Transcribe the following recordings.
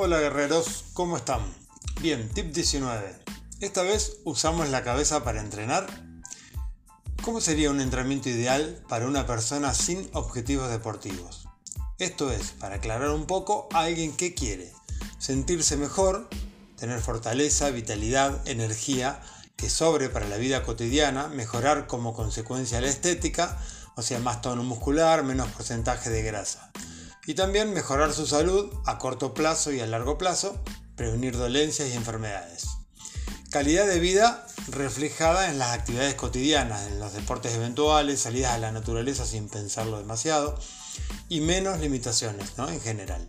Hola guerreros, ¿cómo están? Bien, tip 19. Esta vez usamos la cabeza para entrenar. ¿Cómo sería un entrenamiento ideal para una persona sin objetivos deportivos? Esto es, para aclarar un poco, a alguien que quiere sentirse mejor, tener fortaleza, vitalidad, energía, que sobre para la vida cotidiana, mejorar como consecuencia la estética, o sea, más tono muscular, menos porcentaje de grasa. Y también mejorar su salud a corto plazo y a largo plazo, prevenir dolencias y enfermedades. Calidad de vida reflejada en las actividades cotidianas, en los deportes eventuales, salidas a la naturaleza sin pensarlo demasiado y menos limitaciones ¿no? en general.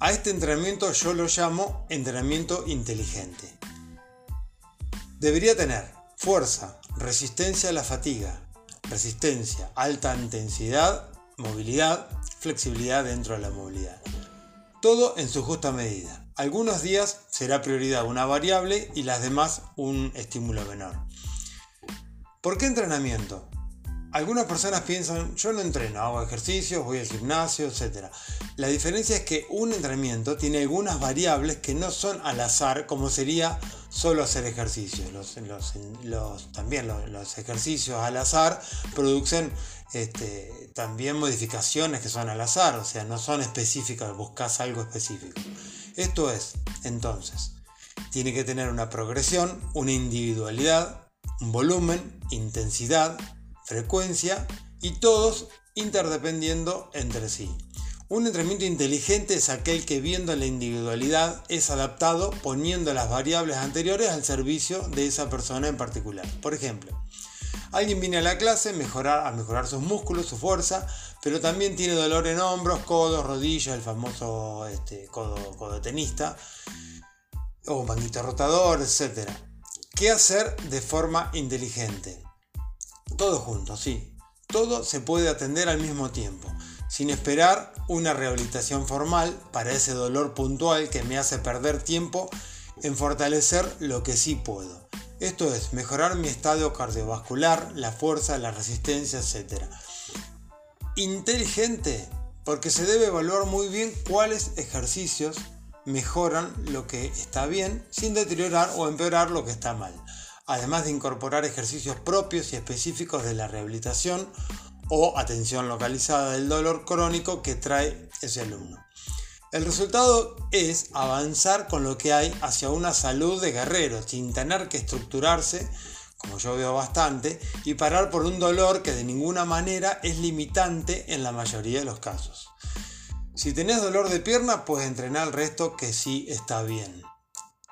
A este entrenamiento yo lo llamo entrenamiento inteligente. Debería tener fuerza, resistencia a la fatiga, resistencia, alta intensidad, movilidad, flexibilidad dentro de la movilidad. Todo en su justa medida. Algunos días será prioridad una variable y las demás un estímulo menor. ¿Por qué entrenamiento? Algunas personas piensan, yo no entreno, hago ejercicios, voy al gimnasio, etc. La diferencia es que un entrenamiento tiene algunas variables que no son al azar, como sería solo hacer ejercicios. Los, también los, ejercicios al azar producen este, también modificaciones que son al azar, o sea, no son específicas, buscas algo específico. Esto es, entonces, tiene que tener una progresión, una individualidad, un volumen, intensidad, frecuencia y todos interdependiendo entre sí. Un entrenamiento inteligente es aquel que viendo la individualidad es adaptado poniendo las variables anteriores al servicio de esa persona en particular. Por ejemplo, alguien viene a la clase mejorar, a mejorar sus músculos, su fuerza, pero también tiene dolor en hombros, codos, rodillas, el famoso este, codo, codo tenista, o manguito rotador, etc. ¿Qué hacer de forma inteligente? Todo junto, sí. Todo se puede atender al mismo tiempo, sin esperar una rehabilitación formal para ese dolor puntual que me hace perder tiempo en fortalecer lo que sí puedo. Esto es, mejorar mi estado cardiovascular, la fuerza, la resistencia, etc. Inteligente, porque se debe evaluar muy bien cuáles ejercicios mejoran lo que está bien sin deteriorar o empeorar lo que está mal además de incorporar ejercicios propios y específicos de la rehabilitación o atención localizada del dolor crónico que trae ese alumno. El resultado es avanzar con lo que hay hacia una salud de guerrero, sin tener que estructurarse, como yo veo bastante, y parar por un dolor que de ninguna manera es limitante en la mayoría de los casos. Si tenés dolor de pierna, puedes entrenar el resto que sí está bien.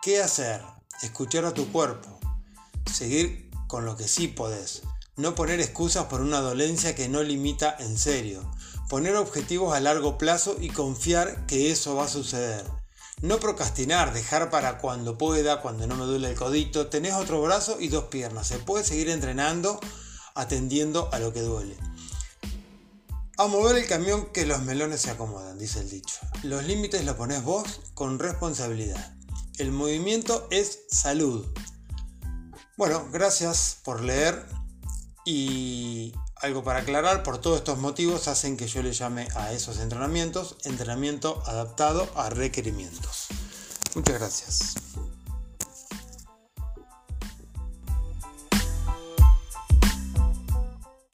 ¿Qué hacer? Escuchar a tu cuerpo seguir con lo que sí podés. No poner excusas por una dolencia que no limita en serio. Poner objetivos a largo plazo y confiar que eso va a suceder. No procrastinar, dejar para cuando pueda, cuando no me duele el codito. Tenés otro brazo y dos piernas. Se puede seguir entrenando atendiendo a lo que duele. A mover el camión que los melones se acomodan, dice el dicho. Los límites los pones vos con responsabilidad. El movimiento es salud. Bueno, gracias por leer y algo para aclarar, por todos estos motivos hacen que yo le llame a esos entrenamientos entrenamiento adaptado a requerimientos. Muchas gracias.